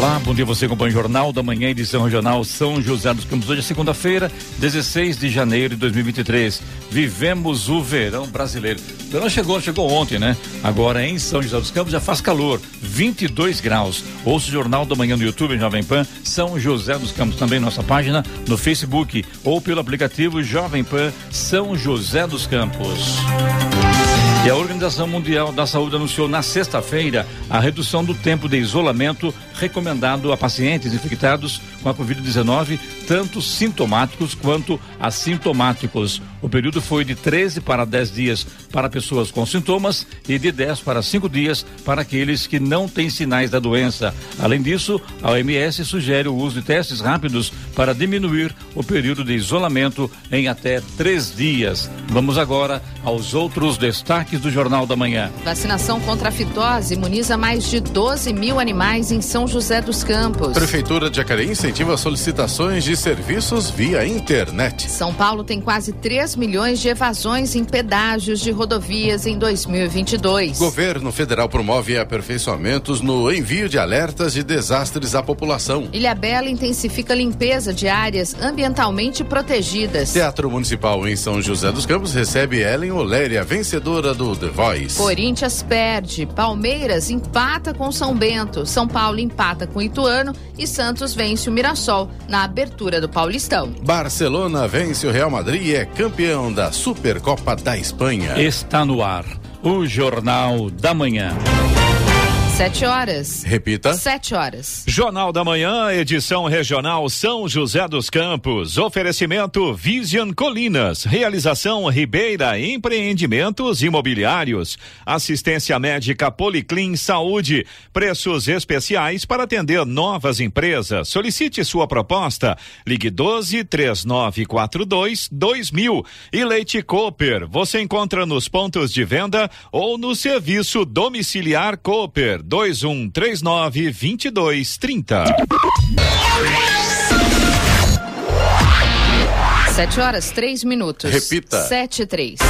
Olá, bom dia você acompanha o Jornal da Manhã, edição regional São José dos Campos. Hoje é segunda-feira, 16 de janeiro de 2023. Vivemos o verão brasileiro. O verão chegou, chegou ontem, né? Agora em São José dos Campos já faz calor, 22 graus. Ouça o Jornal da Manhã no YouTube, em Jovem Pan, São José dos Campos. Também nossa página no Facebook ou pelo aplicativo Jovem Pan São José dos Campos. E a Organização Mundial da Saúde anunciou na sexta-feira a redução do tempo de isolamento recomendado a pacientes infectados com a Covid-19, tanto sintomáticos quanto assintomáticos. O período foi de 13 para 10 dias para pessoas com sintomas e de 10 para 5 dias para aqueles que não têm sinais da doença. Além disso, a OMS sugere o uso de testes rápidos para diminuir o período de isolamento em até três dias. Vamos agora aos outros destaques do Jornal da Manhã. Vacinação contra a fitose imuniza mais de 12 mil animais em São José dos Campos. Prefeitura de Jacareí incentiva solicitações de serviços via internet. São Paulo tem quase 3 milhões de evasões em pedágios de rodovias em 2022. Governo federal promove aperfeiçoamentos no envio de alertas de desastres à população. Ilha Bela intensifica a limpeza de áreas ambientalmente protegidas. Teatro Municipal em São José dos Campos recebe Ellen Oléria, vencedora do The Voice. Corinthians perde, Palmeiras empata com São Bento, São Paulo empata com Ituano e Santos vence o Mirassol na abertura do Paulistão. Barcelona vence o Real Madrid e é campeão da Supercopa da Espanha. Está no ar o Jornal da Manhã. Sete horas. Repita. Sete horas. Jornal da Manhã, edição regional São José dos Campos. Oferecimento Vision Colinas. Realização Ribeira Empreendimentos Imobiliários. Assistência médica Policlin Saúde. Preços especiais para atender novas empresas. Solicite sua proposta. Ligue 12 3942 2000. E Leite Cooper. Você encontra nos pontos de venda ou no serviço domiciliar Cooper dois um três nove vinte e dois trinta. Sete horas, três minutos. Repita. Sete três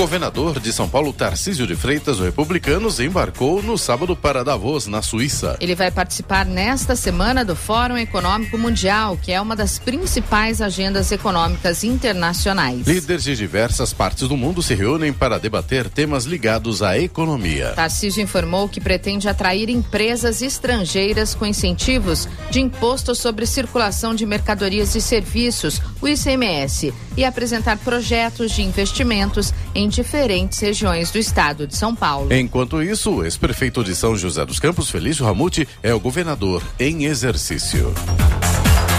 governador de São Paulo, Tarcísio de Freitas, o Republicanos, embarcou no sábado para Davos, na Suíça. Ele vai participar nesta semana do Fórum Econômico Mundial, que é uma das principais agendas econômicas internacionais. Líderes de diversas partes do mundo se reúnem para debater temas ligados à economia. Tarcísio informou que pretende atrair empresas estrangeiras com incentivos de imposto sobre circulação de mercadorias e serviços, o ICMS, e apresentar projetos de investimentos em diferentes regiões do estado de São Paulo. Enquanto isso, o ex-prefeito de São José dos Campos, Felício Ramute, é o governador em exercício.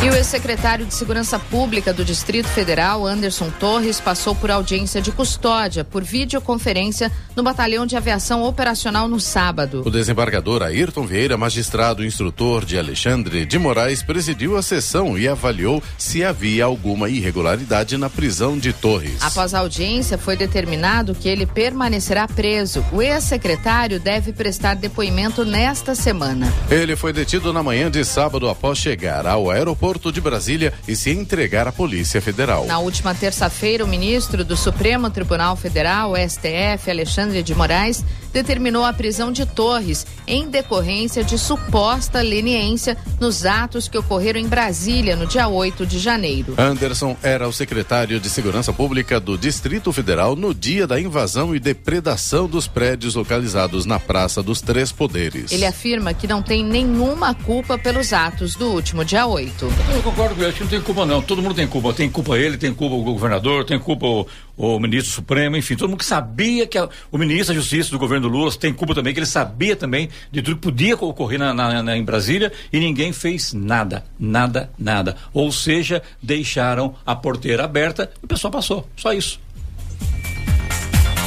E o ex-secretário de Segurança Pública do Distrito Federal, Anderson Torres, passou por audiência de custódia por videoconferência no Batalhão de Aviação Operacional no sábado. O desembargador Ayrton Vieira, magistrado instrutor de Alexandre de Moraes, presidiu a sessão e avaliou se havia alguma irregularidade na prisão de Torres. Após a audiência, foi determinado que ele permanecerá preso. O ex-secretário deve prestar depoimento nesta semana. Ele foi detido na manhã de sábado após chegar ao aeroporto de Brasília e se entregar à Polícia Federal. Na última terça-feira, o ministro do Supremo Tribunal Federal, STF, Alexandre de Moraes, determinou a prisão de Torres em decorrência de suposta leniência nos atos que ocorreram em Brasília no dia 8 de janeiro. Anderson era o secretário de Segurança Pública do Distrito Federal no dia da invasão e depredação dos prédios localizados na Praça dos Três Poderes. Ele afirma que não tem nenhuma culpa pelos atos do último dia 8. Eu concordo com ele, acho que não tem culpa não. Todo mundo tem culpa. Tem culpa ele, tem culpa o governador, tem culpa o, o ministro supremo, enfim, todo mundo que sabia que a, o ministro da Justiça do governo do Lula tem culpa também, que ele sabia também de tudo que podia ocorrer na, na, na, em Brasília e ninguém fez nada, nada, nada. Ou seja, deixaram a porteira aberta e o pessoal passou. Só isso.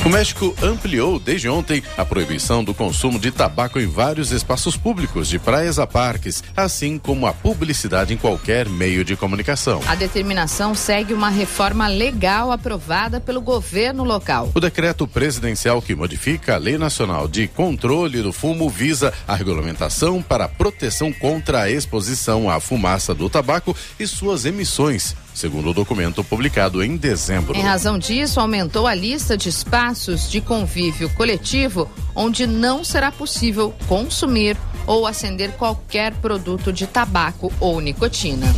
O México ampliou desde ontem a proibição do consumo de tabaco em vários espaços públicos, de praias a parques, assim como a publicidade em qualquer meio de comunicação. A determinação segue uma reforma legal aprovada pelo governo local. O decreto presidencial que modifica a Lei Nacional de Controle do Fumo visa a regulamentação para a proteção contra a exposição à fumaça do tabaco e suas emissões segundo o documento publicado em dezembro. Em razão disso, aumentou a lista de espaços de convívio coletivo onde não será possível consumir ou acender qualquer produto de tabaco ou nicotina.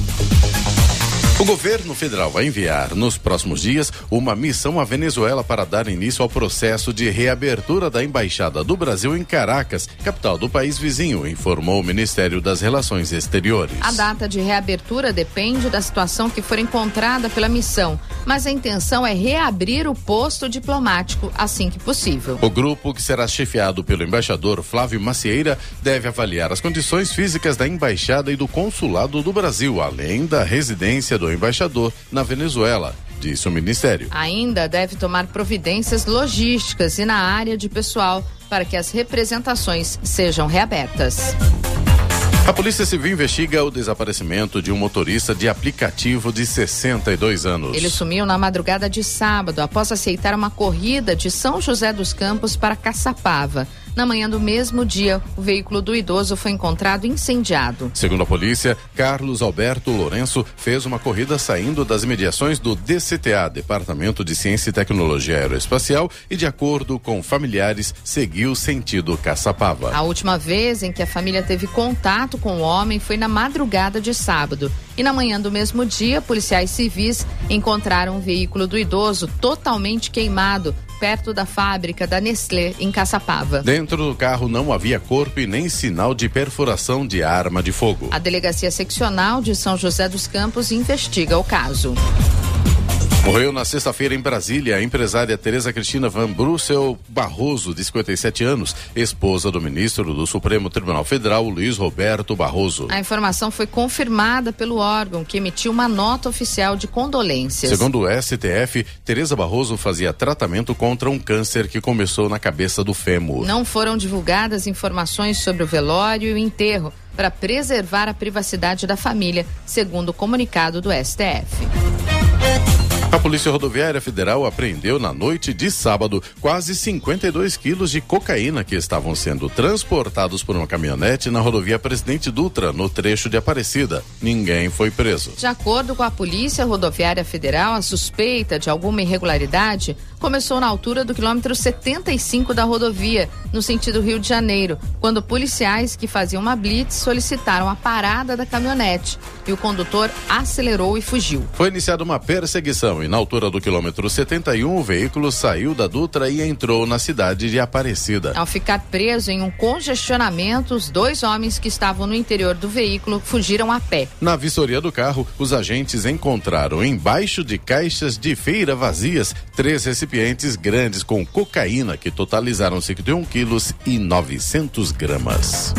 O governo federal vai enviar nos próximos dias uma missão à Venezuela para dar início ao processo de reabertura da embaixada do Brasil em Caracas, capital do país vizinho, informou o Ministério das Relações Exteriores. A data de reabertura depende da situação que for encontrada pela missão, mas a intenção é reabrir o posto diplomático assim que possível. O grupo, que será chefiado pelo embaixador Flávio Macieira, deve avaliar as condições físicas da embaixada e do consulado do Brasil, além da residência do do embaixador na Venezuela, disse o ministério. Ainda deve tomar providências logísticas e na área de pessoal para que as representações sejam reabertas. A Polícia Civil investiga o desaparecimento de um motorista de aplicativo de 62 anos. Ele sumiu na madrugada de sábado após aceitar uma corrida de São José dos Campos para Caçapava. Na manhã do mesmo dia, o veículo do idoso foi encontrado incendiado. Segundo a polícia, Carlos Alberto Lourenço fez uma corrida saindo das imediações do DCTA, Departamento de Ciência e Tecnologia Aeroespacial, e de acordo com familiares, seguiu sentido Caçapava. A última vez em que a família teve contato com o homem foi na madrugada de sábado. E na manhã do mesmo dia, policiais civis encontraram um veículo do idoso totalmente queimado perto da fábrica da Nestlé, em Caçapava. Dentro do carro não havia corpo e nem sinal de perfuração de arma de fogo. A Delegacia Seccional de São José dos Campos investiga o caso. Morreu na sexta-feira em Brasília a empresária Tereza Cristina Van Brussel Barroso, de 57 anos, esposa do ministro do Supremo Tribunal Federal, Luiz Roberto Barroso. A informação foi confirmada pelo órgão, que emitiu uma nota oficial de condolências. Segundo o STF, Tereza Barroso fazia tratamento contra um câncer que começou na cabeça do fêmur. Não foram divulgadas informações sobre o velório e o enterro para preservar a privacidade da família, segundo o comunicado do STF. A Polícia Rodoviária Federal apreendeu na noite de sábado quase 52 quilos de cocaína que estavam sendo transportados por uma caminhonete na rodovia Presidente Dutra, no trecho de Aparecida. Ninguém foi preso. De acordo com a Polícia Rodoviária Federal, a suspeita de alguma irregularidade começou na altura do quilômetro 75 da rodovia, no sentido Rio de Janeiro, quando policiais que faziam uma blitz solicitaram a parada da caminhonete e o condutor acelerou e fugiu. Foi iniciada uma perseguição e na altura do quilômetro 71 o veículo saiu da Dutra e entrou na cidade de Aparecida. Ao ficar preso em um congestionamento, os dois homens que estavam no interior do veículo fugiram a pé. Na vistoria do carro, os agentes encontraram embaixo de caixas de feira vazias três recipientes grandes com cocaína que totalizaram 51 quilos e 900 gramas.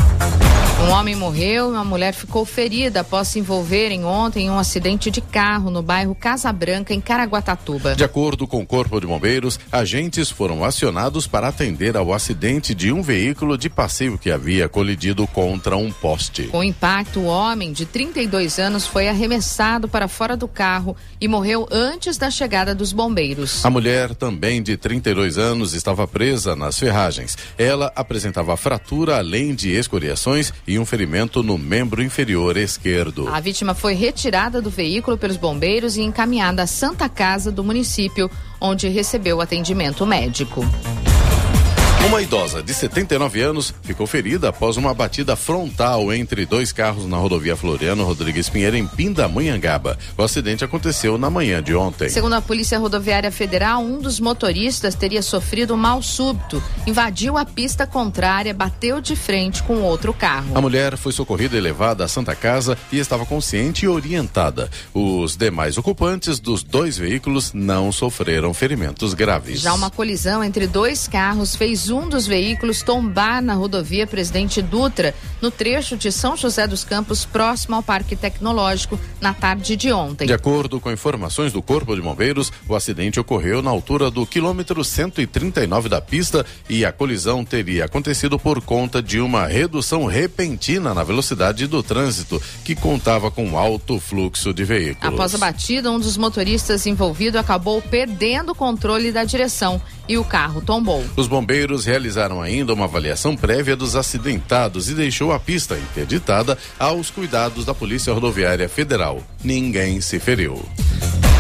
Um homem morreu e uma mulher ficou ferida após se envolverem ontem em um acidente de carro no bairro Casa Branca, em Caraguatatuba. De acordo com o Corpo de Bombeiros, agentes foram acionados para atender ao acidente de um veículo de passeio que havia colidido contra um poste. Com o impacto, o homem de 32 anos foi arremessado para fora do carro e morreu antes da chegada dos bombeiros. A mulher, também de 32 anos, estava presa nas ferragens. Ela apresentava fratura além de escoriações e um ferimento no membro inferior esquerdo. A vítima foi retirada do veículo pelos bombeiros e encaminhada à Santa Casa do município, onde recebeu atendimento médico. Uma idosa de 79 anos ficou ferida após uma batida frontal entre dois carros na rodovia Floriano Rodrigues Pinheiro, em Pindamonhangaba. O acidente aconteceu na manhã de ontem. Segundo a Polícia Rodoviária Federal, um dos motoristas teria sofrido um mal súbito, invadiu a pista contrária, bateu de frente com outro carro. A mulher foi socorrida e levada à Santa Casa e estava consciente e orientada. Os demais ocupantes dos dois veículos não sofreram ferimentos graves. Já uma colisão entre dois carros fez após um dos veículos tombar na rodovia Presidente Dutra, no trecho de São José dos Campos, próximo ao Parque Tecnológico, na tarde de ontem. De acordo com informações do Corpo de Bombeiros, o acidente ocorreu na altura do quilômetro 139 da pista e a colisão teria acontecido por conta de uma redução repentina na velocidade do trânsito, que contava com alto fluxo de veículos. Após a batida, um dos motoristas envolvido acabou perdendo o controle da direção e o carro tombou. Os bombeiros realizaram ainda uma avaliação prévia dos acidentados e deixou a pista interditada aos cuidados da Polícia Rodoviária Federal. Ninguém se feriu.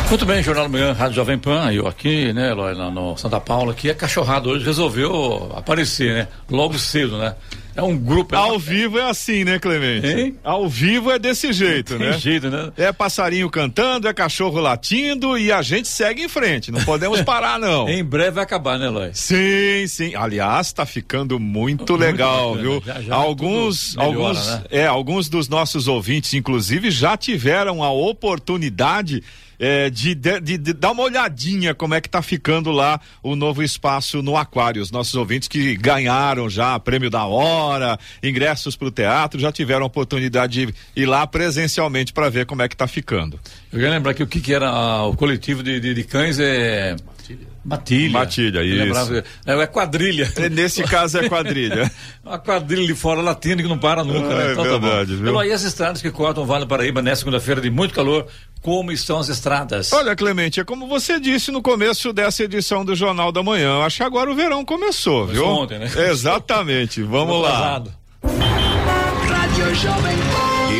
Muito bem, Jornal da Manhã, Rádio Jovem Pan, eu aqui, né, lá no Santa Paula, que é cachorrado hoje, resolveu aparecer, né? Logo cedo, né? É um grupo. É Ao uma... vivo é assim, né, Clemente? Hein? Ao vivo é desse jeito, né? jeito, né? É passarinho cantando, é cachorro latindo e a gente segue em frente. Não podemos parar, não. em breve vai acabar, né, Lói? Sim, sim. Aliás, tá ficando muito, muito legal, bacana. viu? Já, já alguns, melhora, alguns, né? é, alguns dos nossos ouvintes, inclusive, já tiveram a oportunidade é, de, de, de, de, dar uma olhadinha como é que tá ficando lá o novo espaço no Aquário. Os nossos ouvintes que ganharam já prêmio da hora, ingressos para o teatro, já tiveram a oportunidade de ir lá presencialmente para ver como é que tá ficando. Eu quero lembrar que o que, que era ah, o coletivo de, de, de cães é Matilha. Matilha, isso. É, é quadrilha. É, nesse caso é quadrilha. Uma quadrilha de fora latindo que não para nunca, né? É então, tá verdade, tá viu? Então, aí as estradas que cortam o Vale do Paraíba nessa segunda-feira de muito calor, como estão as estradas? Olha, Clemente, é como você disse no começo dessa edição do Jornal da Manhã. Acho que agora o verão começou, começou viu? ontem, né? Exatamente. Vamos lá. Rádio Jovem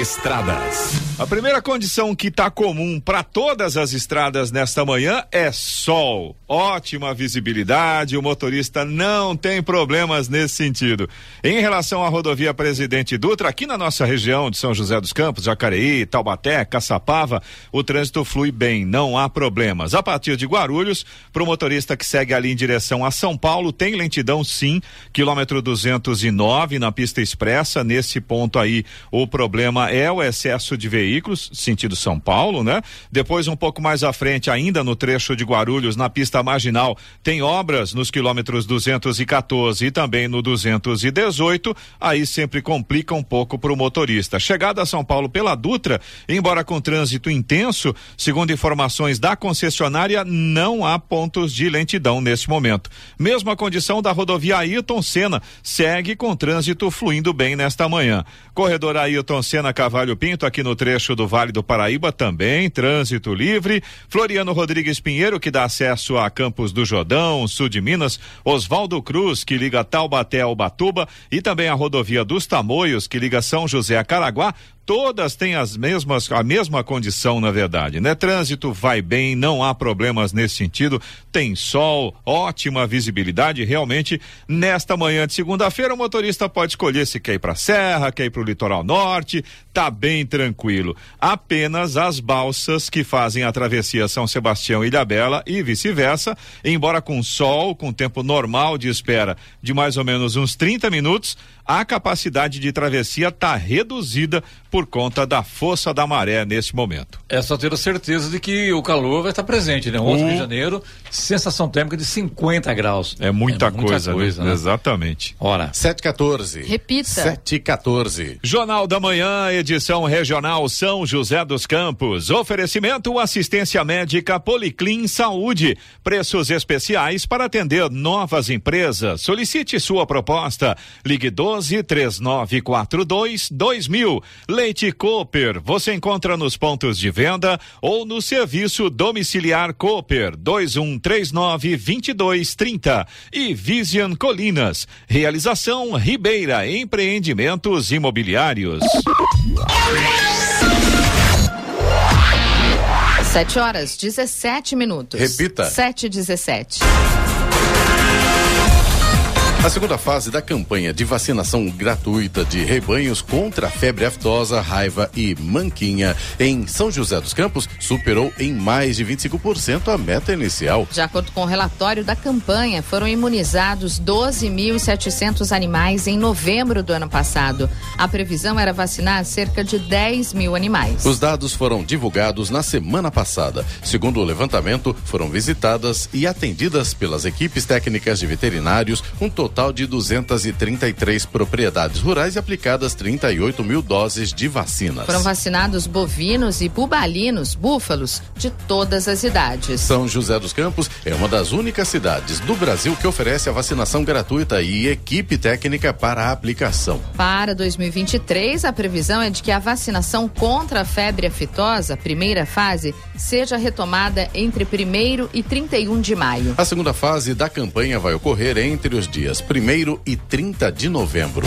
Estradas. A primeira condição que está comum para todas as estradas nesta manhã é sol. Ótima visibilidade, o motorista não tem problemas nesse sentido. Em relação à rodovia Presidente Dutra, aqui na nossa região de São José dos Campos, Jacareí, Taubaté, Caçapava, o trânsito flui bem, não há problemas. A partir de Guarulhos, para o motorista que segue ali em direção a São Paulo, tem lentidão sim, quilômetro 209 na pista expressa. Nesse ponto aí, o problema é o excesso de veículos veículos, sentido São Paulo, né? Depois, um pouco mais à frente, ainda no trecho de Guarulhos, na pista marginal, tem obras nos quilômetros 214 e também no 218. Aí sempre complica um pouco para o motorista. Chegada a São Paulo pela Dutra, embora com trânsito intenso, segundo informações da concessionária, não há pontos de lentidão neste momento. Mesma condição da rodovia Ayrton Senna, segue com trânsito fluindo bem nesta manhã. Corredor Ayrton Senna Cavalho Pinto, aqui no trecho trecho do Vale do Paraíba também, trânsito livre. Floriano Rodrigues Pinheiro, que dá acesso a Campos do Jordão, sul de Minas. Oswaldo Cruz, que liga Taubaté ao Batuba. E também a rodovia dos Tamoios, que liga São José a Caraguá todas têm as mesmas, a mesma condição, na verdade, né? Trânsito vai bem, não há problemas nesse sentido, tem sol, ótima visibilidade, realmente, nesta manhã de segunda-feira o motorista pode escolher se quer ir para Serra, quer ir para o litoral norte, tá bem tranquilo. Apenas as balsas que fazem a travessia São Sebastião e Ilhabela e vice-versa, embora com sol, com tempo normal de espera de mais ou menos uns 30 minutos, a capacidade de travessia está reduzida por conta da força da maré nesse momento. É só ter a certeza de que o calor vai estar presente, né? 11 de janeiro, sensação térmica de 50 graus. É muita, é muita coisa, coisa né? né? Exatamente. Ora. 714. Repita. 714. Jornal da Manhã, edição regional São José dos Campos. Oferecimento assistência médica Policlin Saúde. Preços especiais para atender novas empresas. Solicite sua proposta. Ligue 12 3942 2000. Leite Cooper, você encontra nos pontos de venda ou no serviço domiciliar Cooper 2139 2230 e Vision Colinas. Realização Ribeira Empreendimentos Imobiliários. Sete horas, 17 minutos. Repita. Sete e dezessete. A segunda fase da campanha de vacinação gratuita de rebanhos contra a febre aftosa, raiva e manquinha em São José dos Campos superou em mais de 25% a meta inicial. De acordo com o relatório da campanha, foram imunizados 12.700 animais em novembro do ano passado. A previsão era vacinar cerca de 10 mil animais. Os dados foram divulgados na semana passada. Segundo o levantamento, foram visitadas e atendidas pelas equipes técnicas de veterinários um total total de 233 propriedades rurais e aplicadas 38 mil doses de vacinas. Foram vacinados bovinos e bubalinos, búfalos, de todas as idades. São José dos Campos é uma das únicas cidades do Brasil que oferece a vacinação gratuita e equipe técnica para a aplicação. Para 2023, a previsão é de que a vacinação contra a febre aftosa, primeira fase, seja retomada entre 1 e 31 de maio. A segunda fase da campanha vai ocorrer entre os dias 1 e 30 de novembro.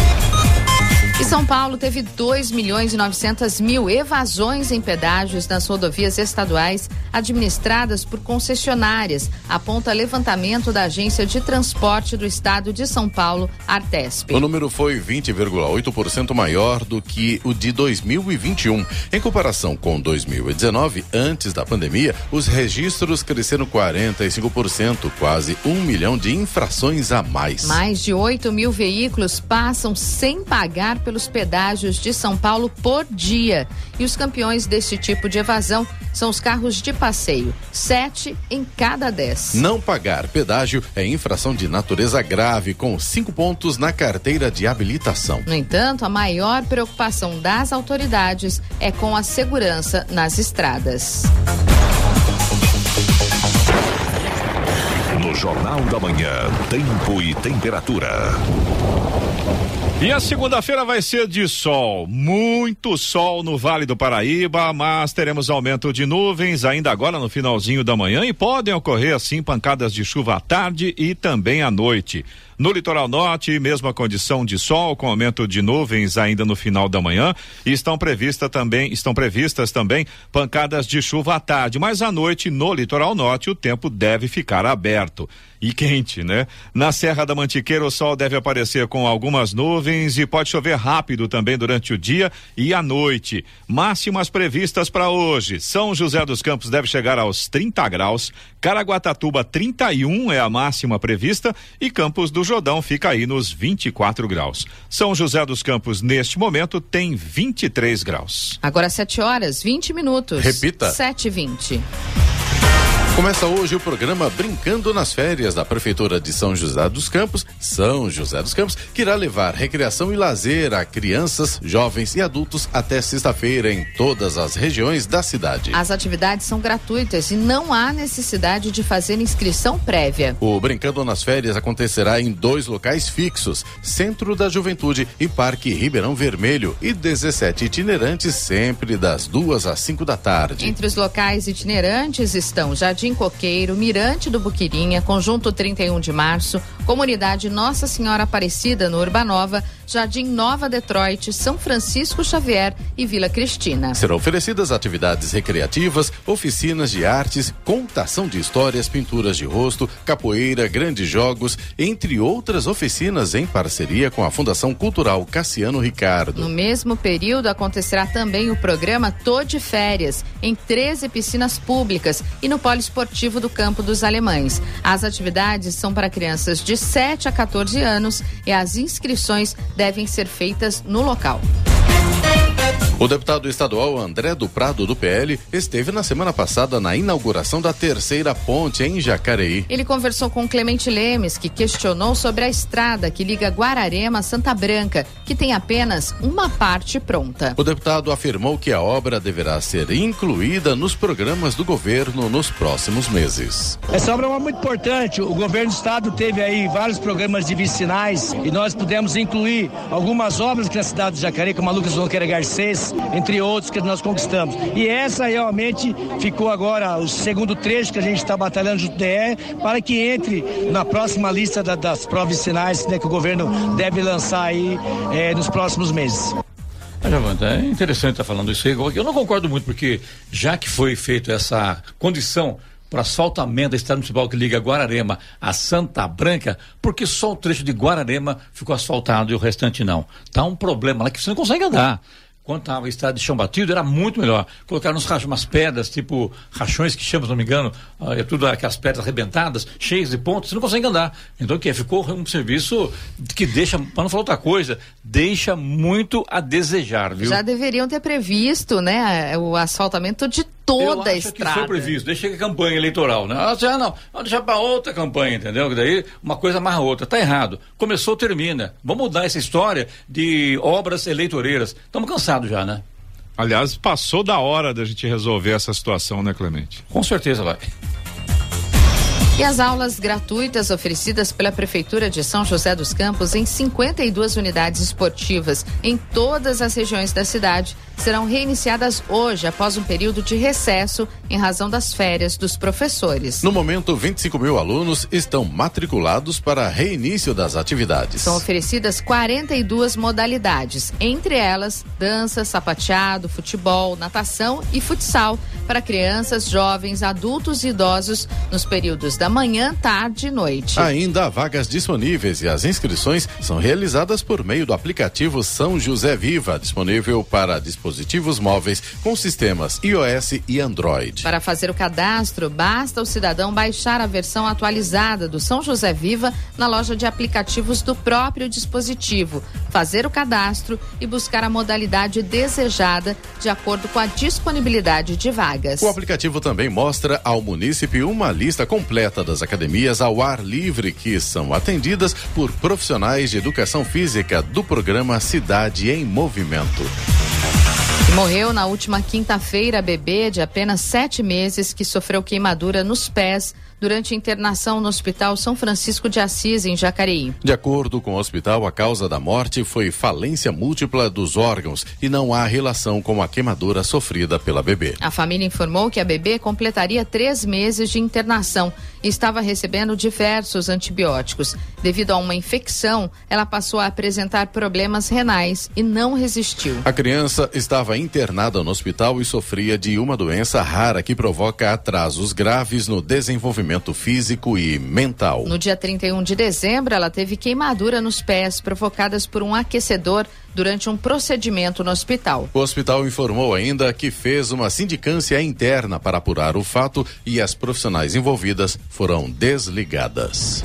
E São Paulo teve 2 milhões e 900 mil evasões em pedágios nas rodovias estaduais administradas por concessionárias, aponta levantamento da Agência de Transporte do Estado de São Paulo, Artesp. O número foi 20,8% maior do que o de 2021. Em comparação com 2019, antes da pandemia, os registros cresceram 45%, quase um milhão de infrações a mais. Mais de 8 mil veículos passam sem pagar pelos pedágios de São Paulo por dia. E os campeões desse tipo de evasão são os carros de passeio, sete em cada dez. Não pagar pedágio é infração de natureza grave, com cinco pontos na carteira de habilitação. No entanto, a maior preocupação das autoridades é com a segurança nas estradas. No Jornal da Manhã, Tempo e Temperatura. E a segunda-feira vai ser de sol, muito sol no Vale do Paraíba, mas teremos aumento de nuvens ainda agora no finalzinho da manhã e podem ocorrer assim pancadas de chuva à tarde e também à noite. No litoral norte, mesma condição de sol, com aumento de nuvens ainda no final da manhã, e estão previstas também, estão previstas também pancadas de chuva à tarde, mas à noite no litoral norte o tempo deve ficar aberto e quente, né? Na Serra da Mantiqueira o sol deve aparecer com algumas nuvens e pode chover rápido também durante o dia e à noite. Máximas previstas para hoje. São José dos Campos deve chegar aos 30 graus, Caraguatatuba 31 é a máxima prevista e Campos do Jordão fica aí nos 24 graus. São José dos Campos, neste momento, tem 23 graus. Agora 7 horas, 20 minutos. Repita. 7 e 20. Começa hoje o programa Brincando nas Férias da Prefeitura de São José dos Campos, São José dos Campos, que irá levar recreação e lazer a crianças, jovens e adultos até sexta-feira em todas as regiões da cidade. As atividades são gratuitas e não há necessidade de fazer inscrição prévia. O Brincando nas Férias acontecerá em dois locais fixos: Centro da Juventude e Parque Ribeirão Vermelho, e 17 itinerantes, sempre das duas às 5 da tarde. Entre os locais itinerantes estão Jardim Coqueiro, Mirante do Buquirinha, Conjunto 31 de Março, Comunidade Nossa Senhora Aparecida no Urbanova, Jardim Nova Detroit, São Francisco Xavier e Vila Cristina. Serão oferecidas atividades recreativas, oficinas de artes, contação de histórias, pinturas de rosto, capoeira, grandes jogos, entre outras oficinas em parceria com a Fundação Cultural Cassiano Ricardo. No mesmo período acontecerá também o programa Tô de Férias, em 13 piscinas públicas e no Poliesportivo do Campo dos Alemães. As atividades são para crianças de 7 a 14 anos e as inscrições devem ser feitas no local. O deputado estadual André do Prado, do PL, esteve na semana passada na inauguração da terceira ponte em Jacareí. Ele conversou com Clemente Lemes, que questionou sobre a estrada que liga Guararema a Santa Branca, que tem apenas uma parte pronta. O deputado afirmou que a obra deverá ser incluída nos programas do governo nos próximos meses. Essa obra é muito importante. O governo do estado teve aí vários programas de vicinais e nós pudemos incluir algumas obras que na cidade de Jacareí, como a Lucas Nogueira Garcês, entre outros que nós conquistamos. E essa realmente ficou agora o segundo trecho que a gente está batalhando junto do DE para que entre na próxima lista da, das provas né, que o governo deve lançar aí eh, nos próximos meses. É interessante estar falando isso aí. Eu não concordo muito, porque já que foi feita essa condição para asfaltamento da estrada municipal que liga Guararema a Santa Branca, porque só o trecho de Guararema ficou asfaltado e o restante não. Tá um problema lá que você não consegue andar quando estava em estado de chão batido, era muito melhor. Colocaram uns rachos, umas pedras, tipo rachões que chamam, se não me engano, uh, é tudo aquelas pedras arrebentadas, cheias de pontos, você não consegue andar. Então o que? Ficou um serviço que deixa, para não falar outra coisa, deixa muito a desejar, viu? Já deveriam ter previsto, né, o asfaltamento de toda a estrada. Que foi previsto, deixa que campanha eleitoral, né? Ah, já não, vamos deixar para outra campanha, entendeu? Que daí uma coisa amarra a outra. Tá errado. Começou, termina. Vamos mudar essa história de obras eleitoreiras. Estamos cansados já, né? Aliás, passou da hora da gente resolver essa situação, né, Clemente? Com certeza vai. E as aulas gratuitas oferecidas pela Prefeitura de São José dos Campos em 52 unidades esportivas em todas as regiões da cidade serão reiniciadas hoje, após um período de recesso em razão das férias dos professores. No momento, 25 mil alunos estão matriculados para reinício das atividades. São oferecidas 42 modalidades, entre elas dança, sapateado, futebol, natação e futsal para crianças, jovens, adultos e idosos nos períodos da manhã, tarde e noite. Ainda há vagas disponíveis e as inscrições são realizadas por meio do aplicativo São José Viva, disponível para dispositivos móveis com sistemas iOS e Android. Para fazer o cadastro, basta o cidadão baixar a versão atualizada do São José Viva na loja de aplicativos do próprio dispositivo, fazer o cadastro e buscar a modalidade desejada de acordo com a disponibilidade de vagas. O aplicativo também mostra ao munícipe uma lista completa das academias ao ar livre que são atendidas por profissionais de educação física do programa Cidade em Movimento. Morreu na última quinta-feira bebê de apenas sete meses que sofreu queimadura nos pés durante internação no Hospital São Francisco de Assis, em Jacareí. De acordo com o hospital, a causa da morte foi falência múltipla dos órgãos e não há relação com a queimadura sofrida pela bebê. A família informou que a bebê completaria três meses de internação estava recebendo diversos antibióticos. Devido a uma infecção, ela passou a apresentar problemas renais e não resistiu. A criança estava internada no hospital e sofria de uma doença rara que provoca atrasos graves no desenvolvimento desenvolvimento físico e mental. No dia 31 de dezembro, ela teve queimadura nos pés provocadas por um aquecedor durante um procedimento no hospital. O hospital informou ainda que fez uma sindicância interna para apurar o fato e as profissionais envolvidas foram desligadas.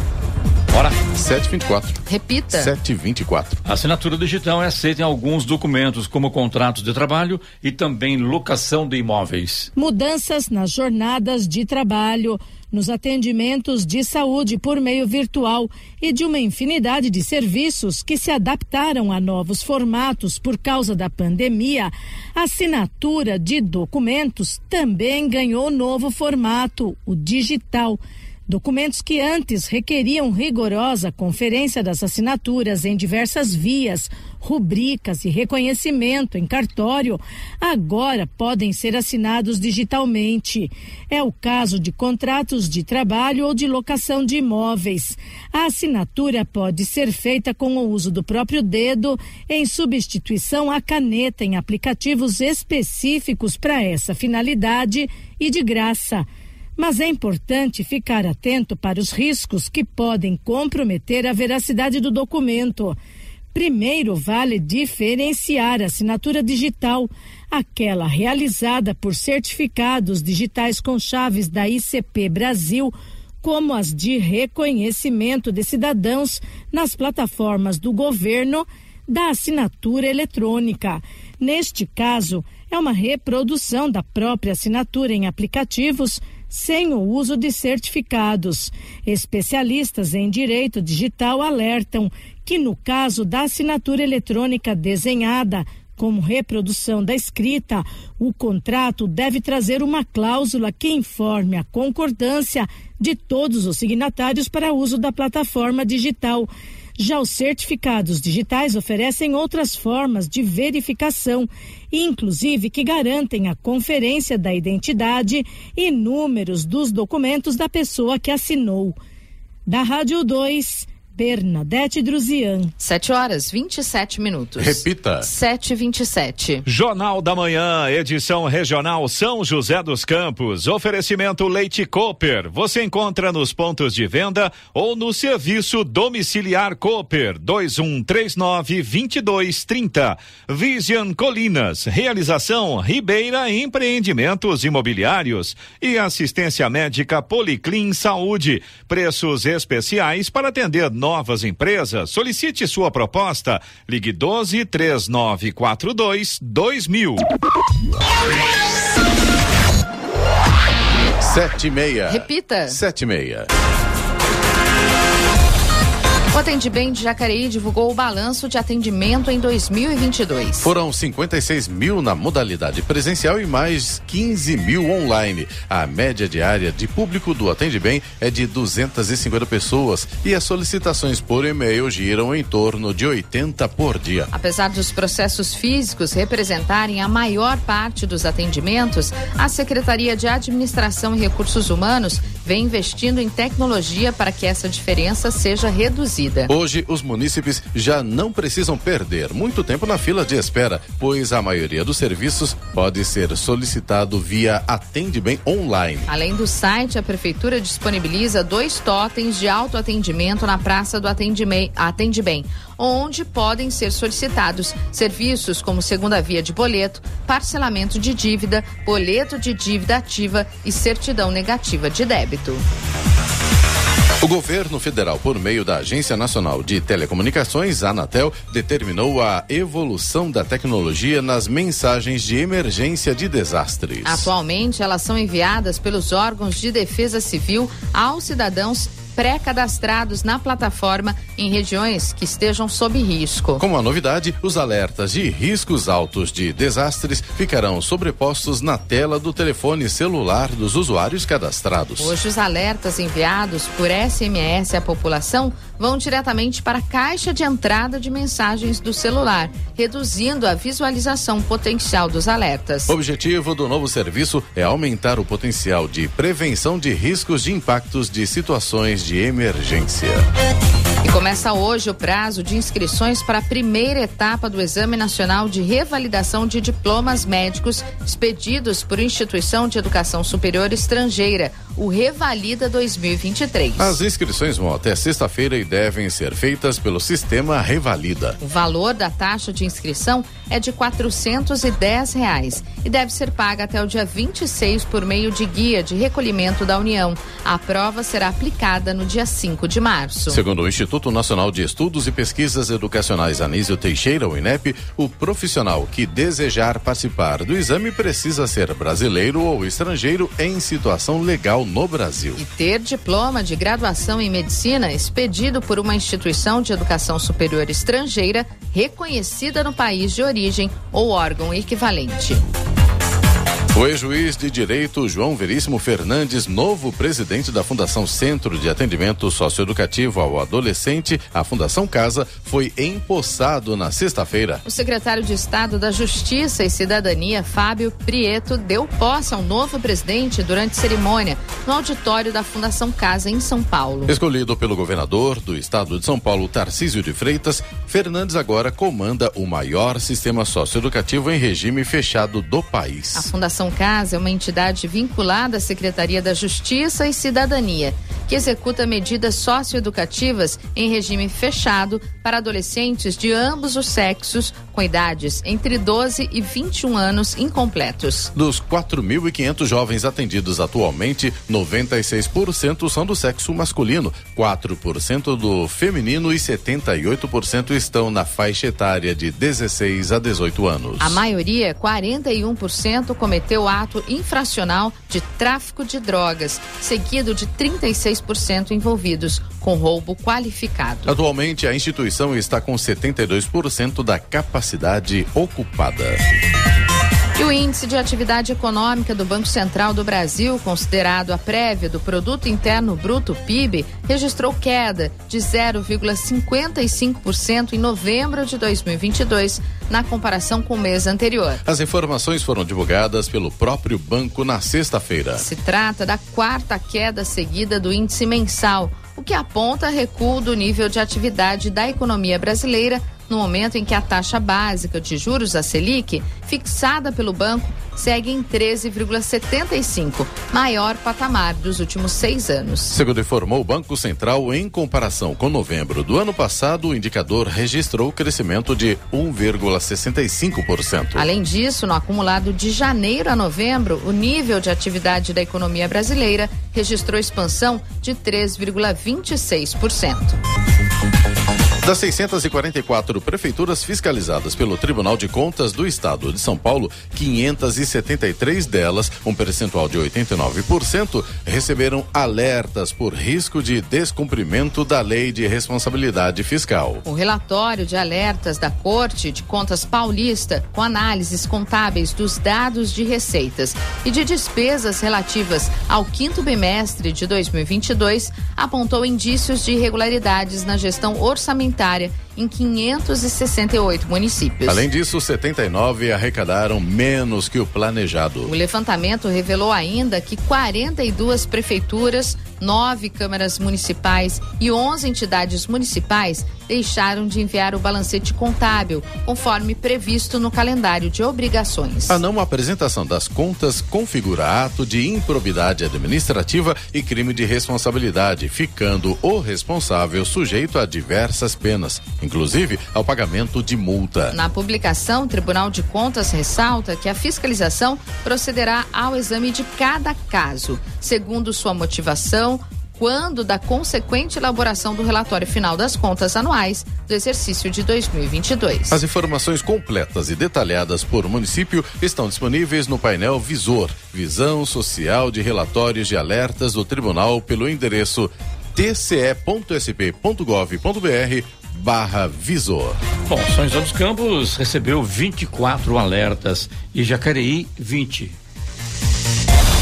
Bora. 724. Repita. 724. A assinatura digital é aceita em alguns documentos, como contratos de trabalho e também locação de imóveis. Mudanças nas jornadas de trabalho nos atendimentos de saúde por meio virtual e de uma infinidade de serviços que se adaptaram a novos formatos por causa da pandemia, a assinatura de documentos também ganhou novo formato, o digital. Documentos que antes requeriam rigorosa conferência das assinaturas em diversas vias, rubricas e reconhecimento em cartório, agora podem ser assinados digitalmente. É o caso de contratos de trabalho ou de locação de imóveis. A assinatura pode ser feita com o uso do próprio dedo, em substituição à caneta em aplicativos específicos para essa finalidade e de graça mas é importante ficar atento para os riscos que podem comprometer a veracidade do documento. Primeiro, vale diferenciar a assinatura digital, aquela realizada por certificados digitais com chaves da ICP Brasil, como as de reconhecimento de cidadãos nas plataformas do governo, da assinatura eletrônica. Neste caso, é uma reprodução da própria assinatura em aplicativos sem o uso de certificados. Especialistas em direito digital alertam que, no caso da assinatura eletrônica desenhada, como reprodução da escrita, o contrato deve trazer uma cláusula que informe a concordância de todos os signatários para uso da plataforma digital. Já os certificados digitais oferecem outras formas de verificação, inclusive que garantem a conferência da identidade e números dos documentos da pessoa que assinou. Da Rádio 2, Bernadette Druzian. 7 horas 27 minutos. Repita. 7 e 27 Jornal da Manhã, edição regional São José dos Campos. Oferecimento Leite Cooper. Você encontra nos pontos de venda ou no serviço domiciliar Cooper 2139 2230. Vision Colinas. Realização Ribeira Empreendimentos Imobiliários e assistência médica Policlin Saúde. Preços especiais para atender novas empresas? Solicite sua proposta. Ligue 12 3942 2000. Sete e meia. Repita. Sete e meia. O Atendibem de Jacareí divulgou o balanço de atendimento em 2022. Foram 56 mil na modalidade presencial e mais 15 mil online. A média diária de público do Atendibem é de 250 pessoas e as solicitações por e-mail giram em torno de 80 por dia. Apesar dos processos físicos representarem a maior parte dos atendimentos, a Secretaria de Administração e Recursos Humanos vem investindo em tecnologia para que essa diferença seja reduzida. Hoje, os munícipes já não precisam perder muito tempo na fila de espera, pois a maioria dos serviços pode ser solicitado via Atende Bem online. Além do site, a Prefeitura disponibiliza dois totens de autoatendimento na Praça do Atende Bem, onde podem ser solicitados serviços como segunda via de boleto, parcelamento de dívida, boleto de dívida ativa e certidão negativa de débito. O governo federal, por meio da Agência Nacional de Telecomunicações, Anatel, determinou a evolução da tecnologia nas mensagens de emergência de desastres. Atualmente, elas são enviadas pelos órgãos de defesa civil aos cidadãos pré-cadastrados na plataforma em regiões que estejam sob risco. Como a novidade, os alertas de riscos altos de desastres ficarão sobrepostos na tela do telefone celular dos usuários cadastrados. Hoje, os alertas enviados por SMS à população vão diretamente para a caixa de entrada de mensagens do celular, reduzindo a visualização potencial dos alertas. O objetivo do novo serviço é aumentar o potencial de prevenção de riscos de impactos de situações de emergência. E começa hoje o prazo de inscrições para a primeira etapa do Exame Nacional de Revalidação de Diplomas Médicos expedidos por instituição de educação superior estrangeira, o Revalida 2023. As inscrições vão até sexta-feira e devem ser feitas pelo sistema Revalida. O valor da taxa de inscrição é de dez reais e deve ser paga até o dia 26 por meio de guia de recolhimento da União. A prova será aplicada no dia 5 de março. Segundo o Instituto Nacional de Estudos e Pesquisas Educacionais Anísio Teixeira, o INEP, o profissional que desejar participar do exame precisa ser brasileiro ou estrangeiro em situação legal no Brasil. E ter diploma de graduação em medicina expedido por uma instituição de educação superior estrangeira reconhecida no país de origem ou órgão equivalente. O ex-juiz de direito João Veríssimo Fernandes, novo presidente da Fundação Centro de Atendimento Socioeducativo ao Adolescente, a Fundação Casa, foi empossado na sexta-feira. O secretário de Estado da Justiça e Cidadania, Fábio Prieto, deu posse ao novo presidente durante cerimônia no auditório da Fundação Casa em São Paulo. Escolhido pelo governador do estado de São Paulo, Tarcísio de Freitas, Fernandes agora comanda o maior sistema socioeducativo em regime fechado do país. A Fundação Casa é uma entidade vinculada à Secretaria da Justiça e Cidadania, que executa medidas socioeducativas em regime fechado para adolescentes de ambos os sexos com idades entre 12 e 21 anos incompletos. Dos 4.500 jovens atendidos atualmente, 96% são do sexo masculino, 4% do feminino e 78% estão na faixa etária de 16 a 18 anos. A maioria, 41%, cometeu ato infracional de tráfico de drogas, seguido de 36% envolvidos com roubo qualificado. Atualmente, a instituição está com 72% da capacidade ocupada. E o índice de atividade econômica do Banco Central do Brasil, considerado a prévia do Produto Interno Bruto PIB, registrou queda de 0,55% em novembro de 2022, na comparação com o mês anterior. As informações foram divulgadas pelo próprio banco na sexta-feira. Se trata da quarta queda seguida do índice mensal, o que aponta recuo do nível de atividade da economia brasileira no momento em que a taxa básica de juros, a Selic, fixada pelo banco, segue em 13,75, maior patamar dos últimos seis anos. Segundo informou o Banco Central, em comparação com novembro do ano passado, o indicador registrou crescimento de 1,65%. Além disso, no acumulado de janeiro a novembro, o nível de atividade da economia brasileira registrou expansão de 3,26%. Das 644 prefeituras fiscalizadas pelo Tribunal de Contas do Estado de São Paulo, 573 delas, um percentual de 89%, receberam alertas por risco de descumprimento da Lei de Responsabilidade Fiscal. O relatório de alertas da Corte de Contas Paulista, com análises contábeis dos dados de receitas e de despesas relativas ao quinto bimestre de 2022, apontou indícios de irregularidades na gestão orçamentária comunitária em 568 municípios. Além disso, 79 arrecadaram menos que o planejado. O levantamento revelou ainda que 42 prefeituras, nove câmaras municipais e 11 entidades municipais deixaram de enviar o balancete contábil, conforme previsto no calendário de obrigações. A não apresentação das contas configura ato de improbidade administrativa e crime de responsabilidade, ficando o responsável sujeito a diversas penas inclusive ao pagamento de multa. Na publicação, o Tribunal de Contas ressalta que a fiscalização procederá ao exame de cada caso, segundo sua motivação, quando da consequente elaboração do relatório final das contas anuais do exercício de 2022. As informações completas e detalhadas por município estão disponíveis no painel Visor, Visão Social de Relatórios de Alertas do Tribunal pelo endereço tce.sp.gov.br barra Visor. Bom, São José dos Campos recebeu 24 alertas e Jacareí 20.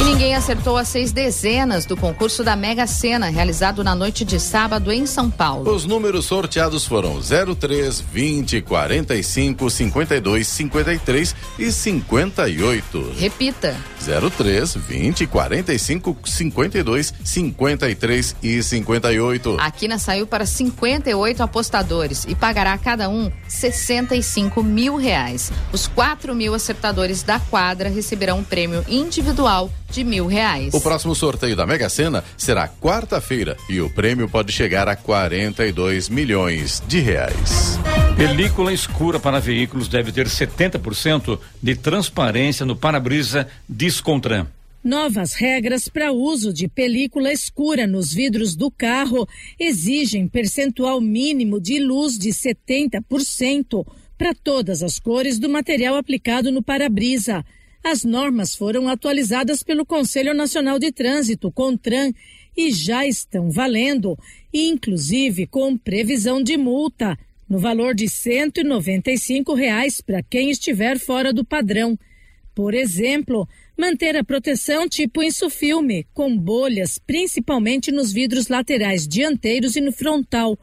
E ninguém acertou as seis dezenas do concurso da Mega Sena, realizado na noite de sábado em São Paulo. Os números sorteados foram 03, 20, 45, 52, 53 e 58. Repita. 03, 20, 45, 52, 53 e 58. A Quina saiu para 58 apostadores e pagará a cada um 65 mil reais. Os 4 mil acertadores da quadra receberão um prêmio individual de mil reais. O próximo sorteio da Mega Sena será quarta-feira e o prêmio pode chegar a 42 milhões de reais. Película escura para veículos deve ter 70% de transparência no para-brisa Discontran. Novas regras para uso de película escura nos vidros do carro exigem percentual mínimo de luz de 70% para todas as cores do material aplicado no para-brisa. As normas foram atualizadas pelo Conselho Nacional de Trânsito, CONTRAN, e já estão valendo, inclusive com previsão de multa no valor de 195 reais para quem estiver fora do padrão. Por exemplo, manter a proteção tipo insufilme, com bolhas principalmente nos vidros laterais dianteiros e no frontal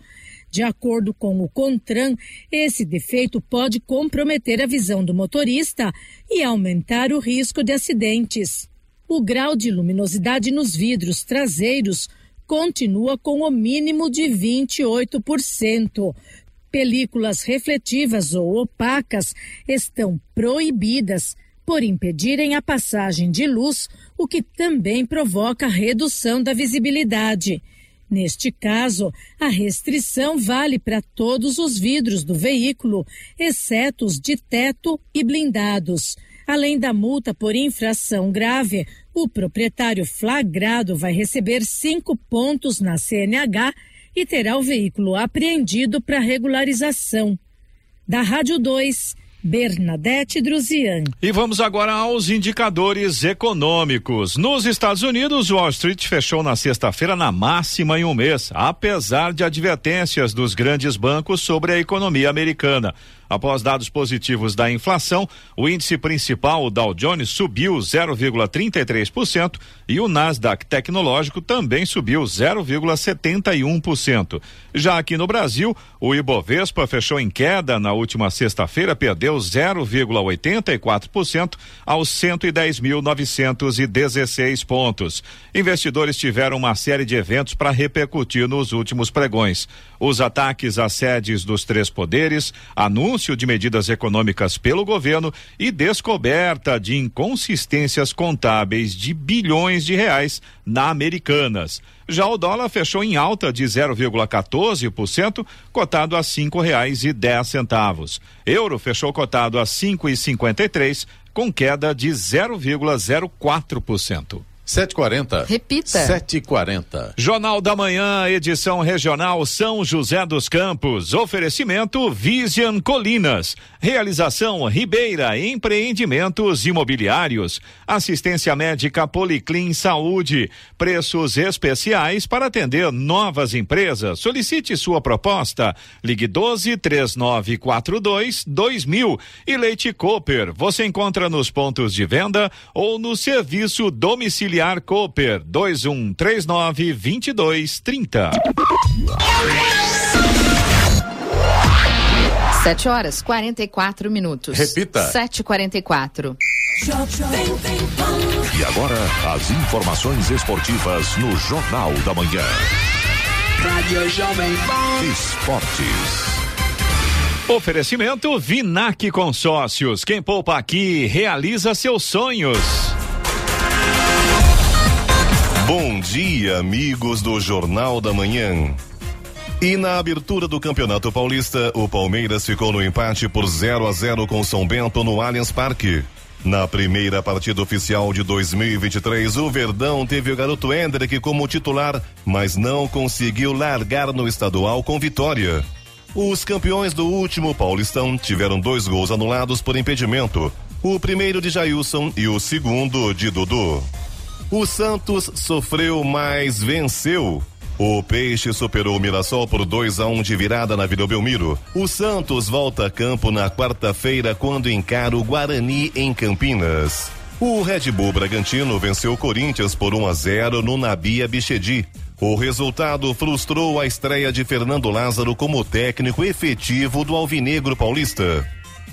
de acordo com o CONTRAN, esse defeito pode comprometer a visão do motorista e aumentar o risco de acidentes. O grau de luminosidade nos vidros traseiros continua com o mínimo de 28%. Películas refletivas ou opacas estão proibidas por impedirem a passagem de luz, o que também provoca redução da visibilidade. Neste caso, a restrição vale para todos os vidros do veículo, exceto os de teto e blindados. Além da multa por infração grave, o proprietário flagrado vai receber cinco pontos na CNH e terá o veículo apreendido para regularização. Da Rádio 2, Bernadette Druzian. E vamos agora aos indicadores econômicos. Nos Estados Unidos, Wall Street fechou na sexta-feira na máxima em um mês, apesar de advertências dos grandes bancos sobre a economia americana. Após dados positivos da inflação, o índice principal, o Dow Jones, subiu 0,33% e o Nasdaq Tecnológico também subiu 0,71%. Já aqui no Brasil, o Ibovespa fechou em queda na última sexta-feira, perdeu 0,84% aos 110.916 pontos. Investidores tiveram uma série de eventos para repercutir nos últimos pregões. Os ataques às sedes dos três poderes, anúncios anúncio de medidas econômicas pelo governo e descoberta de inconsistências contábeis de bilhões de reais na Americanas. Já o dólar fechou em alta de 0,14%, cotado a cinco reais e dez centavos. Euro fechou cotado a cinco e cinquenta e três, com queda de 0,04%. 7h40. Repita. 7h40. Jornal da Manhã, edição regional São José dos Campos. Oferecimento Vision Colinas. Realização Ribeira Empreendimentos Imobiliários. Assistência médica Policlin Saúde. Preços especiais para atender novas empresas. Solicite sua proposta. Ligue 12 3942 2000. E Leite Cooper. Você encontra nos pontos de venda ou no serviço domiciliar Cooper 2139 2230. Sete horas, 44 minutos. Repita. 7h44. E agora, as informações esportivas no Jornal da Manhã. Rádio Jovem Pan. Esportes. Oferecimento Vinac Consórcios. Quem poupa aqui realiza seus sonhos. Bom dia, amigos do Jornal da Manhã. E na abertura do Campeonato Paulista, o Palmeiras ficou no empate por 0 a 0 com São Bento no Allianz Parque. Na primeira partida oficial de 2023, o Verdão teve o garoto Hendrick como titular, mas não conseguiu largar no estadual com vitória. Os campeões do último Paulistão tiveram dois gols anulados por impedimento. O primeiro de Jailson e o segundo de Dudu. O Santos sofreu, mas venceu. O Peixe superou o Mirassol por 2 a 1 um de virada na Vila Belmiro. O Santos volta a campo na quarta-feira quando encara o Guarani em Campinas. O Red Bull Bragantino venceu o Corinthians por 1 a 0 no Nabia Bichedi. O resultado frustrou a estreia de Fernando Lázaro como técnico efetivo do Alvinegro Paulista.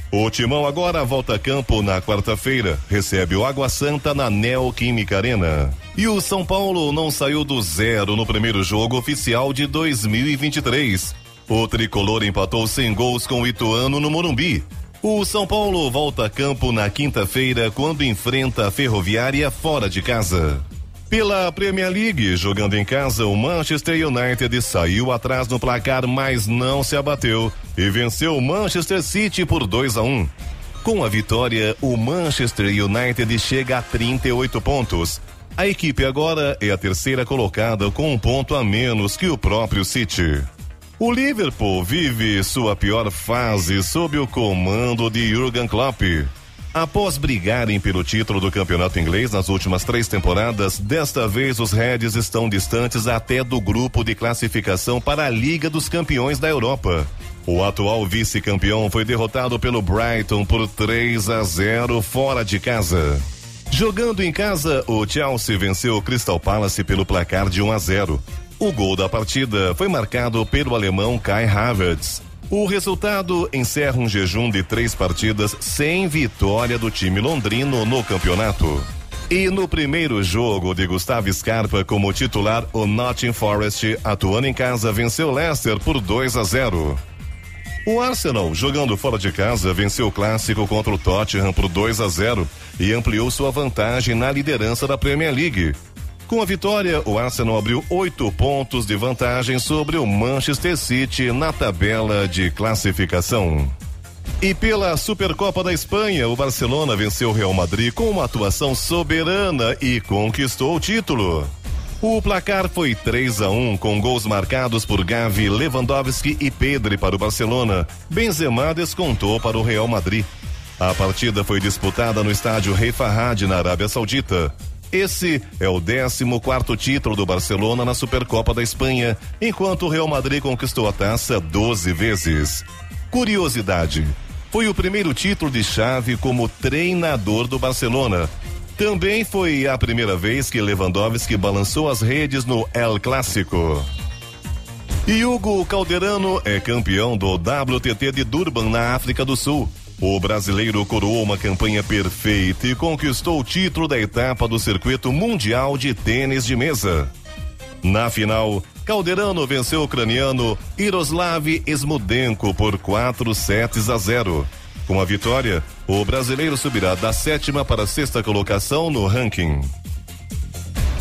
O Timão agora volta a campo na quarta-feira, recebe o Água Santa na Neoquímica Arena. E o São Paulo não saiu do zero no primeiro jogo oficial de 2023. O tricolor empatou sem gols com o Ituano no Morumbi. O São Paulo volta a campo na quinta-feira quando enfrenta a Ferroviária fora de casa. Pela Premier League, jogando em casa, o Manchester United saiu atrás no placar, mas não se abateu e venceu o Manchester City por 2 a 1. Um. Com a vitória, o Manchester United chega a 38 pontos. A equipe agora é a terceira colocada com um ponto a menos que o próprio City. O Liverpool vive sua pior fase sob o comando de Jurgen Klopp. Após brigarem pelo título do campeonato inglês nas últimas três temporadas, desta vez os Reds estão distantes até do grupo de classificação para a Liga dos Campeões da Europa. O atual vice-campeão foi derrotado pelo Brighton por 3 a 0 fora de casa. Jogando em casa, o Chelsea venceu o Crystal Palace pelo placar de 1 a 0. O gol da partida foi marcado pelo alemão Kai Havertz. O resultado encerra um jejum de três partidas sem vitória do time londrino no campeonato. E no primeiro jogo de Gustavo Scarpa como titular, o Nottingham Forest, atuando em casa, venceu Leicester por 2 a 0. O Arsenal, jogando fora de casa, venceu o clássico contra o Tottenham por 2 a 0 e ampliou sua vantagem na liderança da Premier League. Com a vitória, o Arsenal abriu oito pontos de vantagem sobre o Manchester City na tabela de classificação. E pela Supercopa da Espanha, o Barcelona venceu o Real Madrid com uma atuação soberana e conquistou o título. O placar foi 3 a 1 com gols marcados por Gavi, Lewandowski e Pedri para o Barcelona. Benzema descontou para o Real Madrid. A partida foi disputada no estádio Rei Fahad na Arábia Saudita. Esse é o 14 quarto título do Barcelona na Supercopa da Espanha, enquanto o Real Madrid conquistou a taça 12 vezes. Curiosidade: foi o primeiro título de chave como treinador do Barcelona. Também foi a primeira vez que Lewandowski balançou as redes no El Clássico. E Hugo Calderano é campeão do WTT de Durban na África do Sul. O brasileiro coroou uma campanha perfeita e conquistou o título da etapa do circuito mundial de tênis de mesa. Na final, Calderano venceu o ucraniano Iroslav Esmudenko por 4 sets a 0. Com a vitória, o brasileiro subirá da sétima para a sexta colocação no ranking.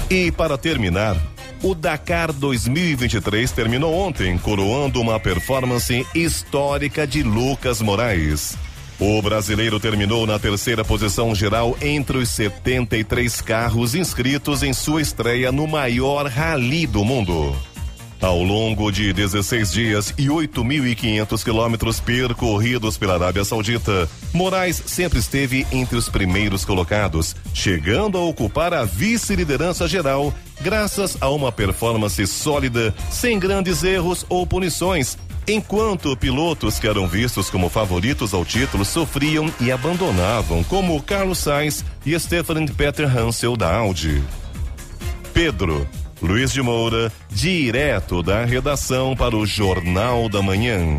E para terminar, o Dakar 2023 terminou ontem, coroando uma performance histórica de Lucas Moraes. O brasileiro terminou na terceira posição geral entre os 73 carros inscritos em sua estreia no maior rally do mundo. Ao longo de 16 dias e 8.500 quilômetros percorridos pela Arábia Saudita, Moraes sempre esteve entre os primeiros colocados, chegando a ocupar a vice-liderança geral, graças a uma performance sólida, sem grandes erros ou punições, enquanto pilotos que eram vistos como favoritos ao título sofriam e abandonavam, como Carlos Sainz e Stefan Peter Hansel da Audi. Pedro Luiz de Moura, direto da redação para o Jornal da Manhã.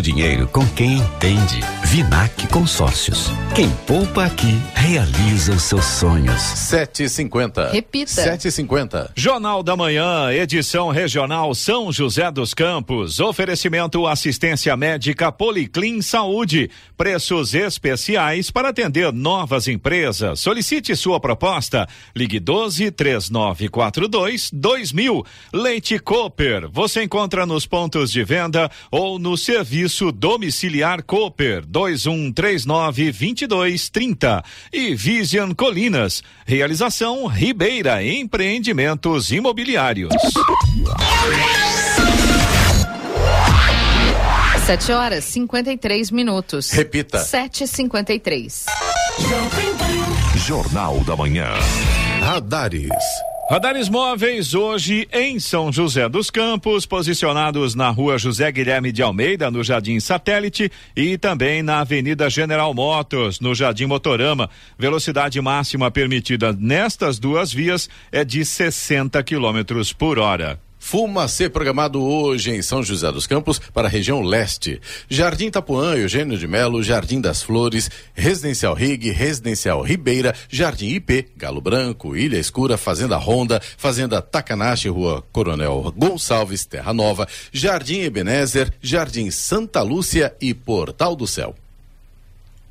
dinheiro com quem entende. Vinac Consórcios. Quem poupa aqui realiza os seus sonhos. 750. Repita. 750. Jornal da Manhã, edição regional São José dos Campos. Oferecimento assistência médica Policlin Saúde. Preços especiais para atender novas empresas. Solicite sua proposta. Ligue 12 3942 2000. Leite Cooper. Você encontra nos pontos de venda ou no serviço domiciliar Cooper 2139 2230 e Vision Colinas. Realização Ribeira Empreendimentos Imobiliários. Sete horas cinquenta e três minutos. Repita. Sete cinquenta e três. Jornal da Manhã. Radares. Radares móveis hoje em São José dos Campos, posicionados na rua José Guilherme de Almeida, no Jardim Satélite, e também na Avenida General Motors, no Jardim Motorama. Velocidade máxima permitida nestas duas vias é de 60 quilômetros por hora. Fumacê programado hoje em São José dos Campos para a região leste. Jardim Itapuã, Eugênio de Melo, Jardim das Flores, Residencial Rig, Residencial Ribeira, Jardim IP, Galo Branco, Ilha Escura, Fazenda Honda, Fazenda Takanashi, Rua Coronel Gonçalves, Terra Nova, Jardim Ebenezer, Jardim Santa Lúcia e Portal do Céu.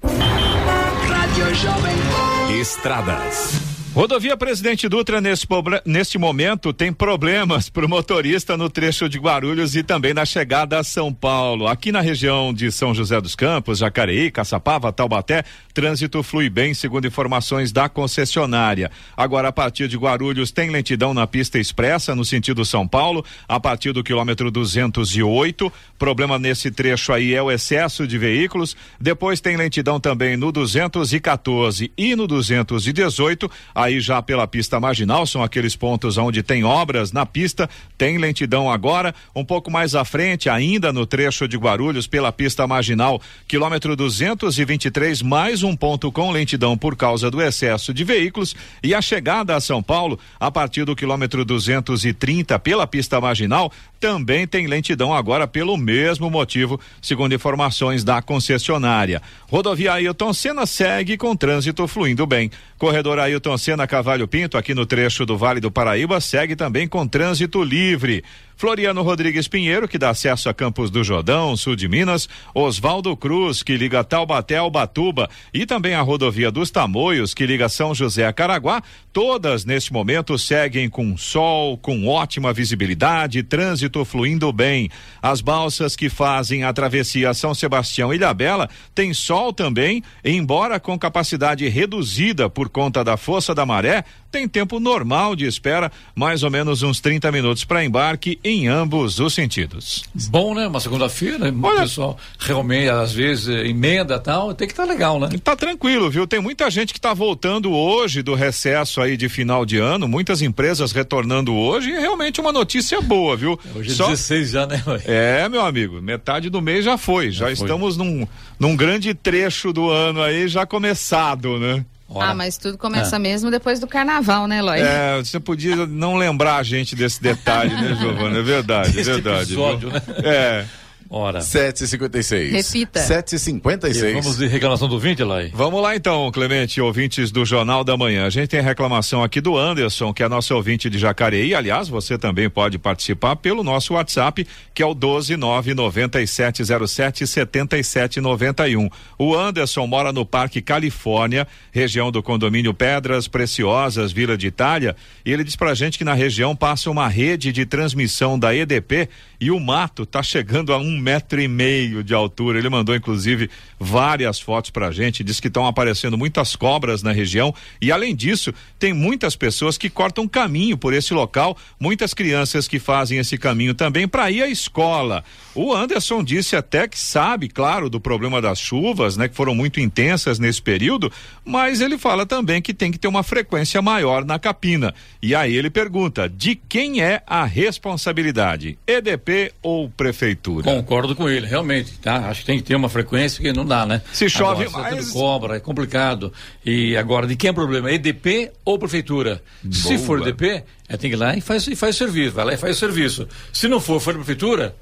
Rádio Jovem Pan. Estradas. Rodovia Presidente Dutra, nesse, neste momento, tem problemas para o motorista no trecho de Guarulhos e também na chegada a São Paulo. Aqui na região de São José dos Campos, Jacareí, Caçapava, Taubaté, trânsito flui bem, segundo informações da concessionária. Agora, a partir de Guarulhos, tem lentidão na pista expressa, no sentido São Paulo, a partir do quilômetro 208. Problema nesse trecho aí é o excesso de veículos. Depois tem lentidão também no 214 e no 218 aí já pela pista marginal, são aqueles pontos onde tem obras na pista, tem lentidão agora, um pouco mais à frente, ainda no trecho de Guarulhos, pela pista marginal, quilômetro 223, mais um ponto com lentidão por causa do excesso de veículos, e a chegada a São Paulo, a partir do quilômetro 230, pela pista marginal, também tem lentidão agora pelo mesmo motivo, segundo informações da concessionária. Rodovia Ailton Senna segue com trânsito fluindo bem. Corredor Ailton Senna Cavalho Pinto, aqui no trecho do Vale do Paraíba, segue também com trânsito livre. Floriano Rodrigues Pinheiro, que dá acesso a Campos do Jordão, sul de Minas, Oswaldo Cruz, que liga Taubaté ao Batuba, e também a rodovia dos Tamoios, que liga São José a Caraguá, todas neste momento seguem com sol, com ótima visibilidade, trânsito fluindo bem. As balsas que fazem a travessia São Sebastião e Ilhabela têm sol também, embora com capacidade reduzida por conta da força da maré, tem tempo normal de espera, mais ou menos uns 30 minutos para embarque em ambos os sentidos. Bom, né? Uma segunda-feira, o pessoal realmente às vezes emenda tal, tem que estar tá legal, né? Tá tranquilo, viu? Tem muita gente que está voltando hoje do recesso aí de final de ano, muitas empresas retornando hoje, e é realmente uma notícia boa, viu? Hoje é Só... 16 já, né? É, meu amigo, metade do mês já foi, já, já estamos num, num grande trecho do ano aí já começado, né? Ora. Ah, mas tudo começa é. mesmo depois do carnaval, né, Lói? É, você podia não lembrar a gente desse detalhe, né, Giovana? É verdade, é verdade. Episódio, né? É. Hora. 7h56. Repita. 7h56. Vamos de reclamação do 20, lá. Vamos lá então, Clemente, ouvintes do Jornal da Manhã. A gente tem reclamação aqui do Anderson, que é nosso ouvinte de Jacareí. Aliás, você também pode participar pelo nosso WhatsApp, que é o 12997077791. O Anderson mora no Parque Califórnia, região do condomínio Pedras Preciosas, Vila de Itália, e ele diz pra gente que na região passa uma rede de transmissão da EDP e o mato tá chegando a um metro e meio de altura. Ele mandou, inclusive, várias fotos pra gente, diz que estão aparecendo muitas cobras na região e, além disso, tem muitas pessoas que cortam caminho por esse local, muitas crianças que fazem esse caminho também para ir à escola. O Anderson disse até que sabe, claro, do problema das chuvas, né, que foram muito intensas nesse período, mas ele fala também que tem que ter uma frequência maior na capina. E aí ele pergunta: de quem é a responsabilidade? EDP ou prefeitura? Concordo com ele, realmente, tá? Acho que tem que ter uma frequência que não dá, né? Se chove agora, mais- Se cobra, é complicado. E agora, de quem é o problema? EDP ou prefeitura? Se Boa. for EDP, é, tem que ir lá e faz, e faz serviço, vai lá e faz o serviço. Se não for, for prefeitura,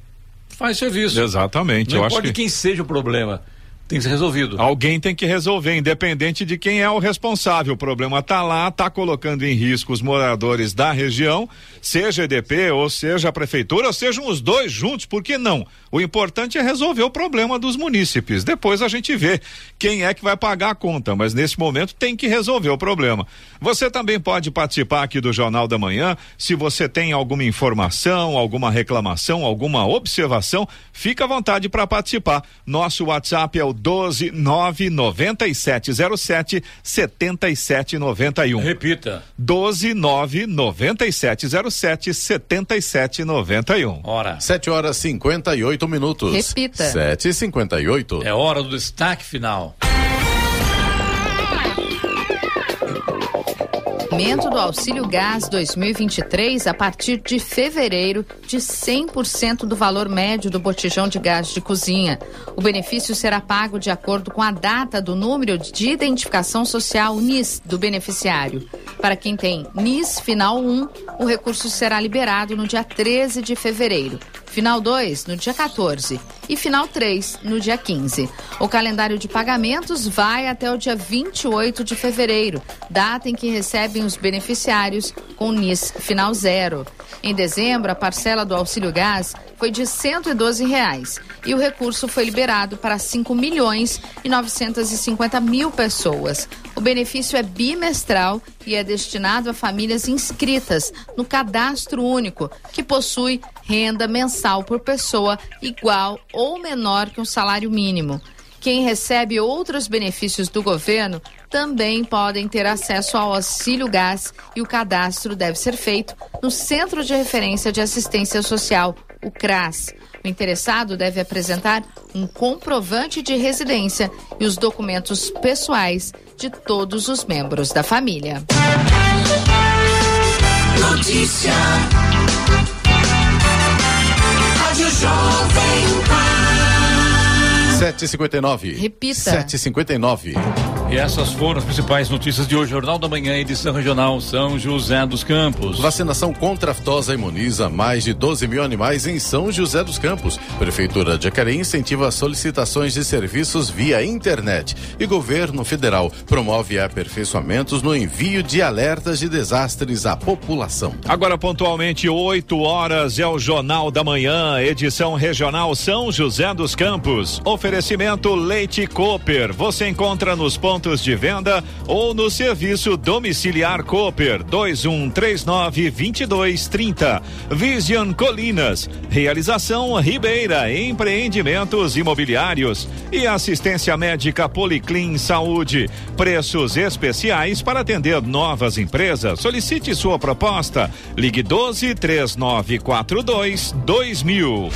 faz serviço. Exatamente, Não eu importa acho que quem seja o problema, tem que ser resolvido. Alguém tem que resolver, independente de quem é o responsável. O problema tá lá, tá colocando em risco os moradores da região, seja EDP ou seja a prefeitura, ou sejam os dois juntos, por que não? O importante é resolver o problema dos munícipes. Depois a gente vê quem é que vai pagar a conta, mas nesse momento tem que resolver o problema. Você também pode participar aqui do Jornal da Manhã. Se você tem alguma informação, alguma reclamação, alguma observação, fica à vontade para participar. Nosso WhatsApp é o 1299707 7791. Repita. 1299707 7791. Hora. 7 horas 58 minutos. Repita. 7 e 58 É hora do destaque final. Aumento do auxílio gás 2023 a partir de fevereiro de 100% do valor médio do botijão de gás de cozinha. O benefício será pago de acordo com a data do número de identificação social NIS do beneficiário. Para quem tem NIS final 1, o recurso será liberado no dia 13 de fevereiro. Final 2 no dia 14 e final 3 no dia 15. O calendário de pagamentos vai até o dia 28 de fevereiro, data em que recebem os beneficiários com NIS final zero. Em dezembro, a parcela do auxílio gás foi de 112 reais e o recurso foi liberado para 5 milhões e 950 mil pessoas. O benefício é bimestral e é destinado a famílias inscritas no cadastro único, que possui renda mensal por pessoa igual ou menor que um salário mínimo. Quem recebe outros benefícios do governo também podem ter acesso ao auxílio gás e o cadastro deve ser feito no Centro de Referência de Assistência Social, o CRAS. O interessado deve apresentar um comprovante de residência e os documentos pessoais de todos os membros da família. Notícia. Rádio Jovem Pan. 7h59. Repita. 7h59. E essas foram as principais notícias de hoje. Jornal da Manhã, edição regional São José dos Campos. Vacinação contra a aftosa imuniza mais de 12 mil animais em São José dos Campos. Prefeitura de Jacareí incentiva solicitações de serviços via internet. E governo federal promove aperfeiçoamentos no envio de alertas de desastres à população. Agora, pontualmente, 8 horas, é o Jornal da Manhã, edição regional São José dos Campos. Oferecimento Leite Cooper. Você encontra nos pontos de venda ou no serviço domiciliar Cooper 2139 2230. Vision Colinas. Realização Ribeira Empreendimentos Imobiliários e assistência médica Policlin Saúde. Preços especiais para atender novas empresas. Solicite sua proposta. Ligue 12 3942 2000.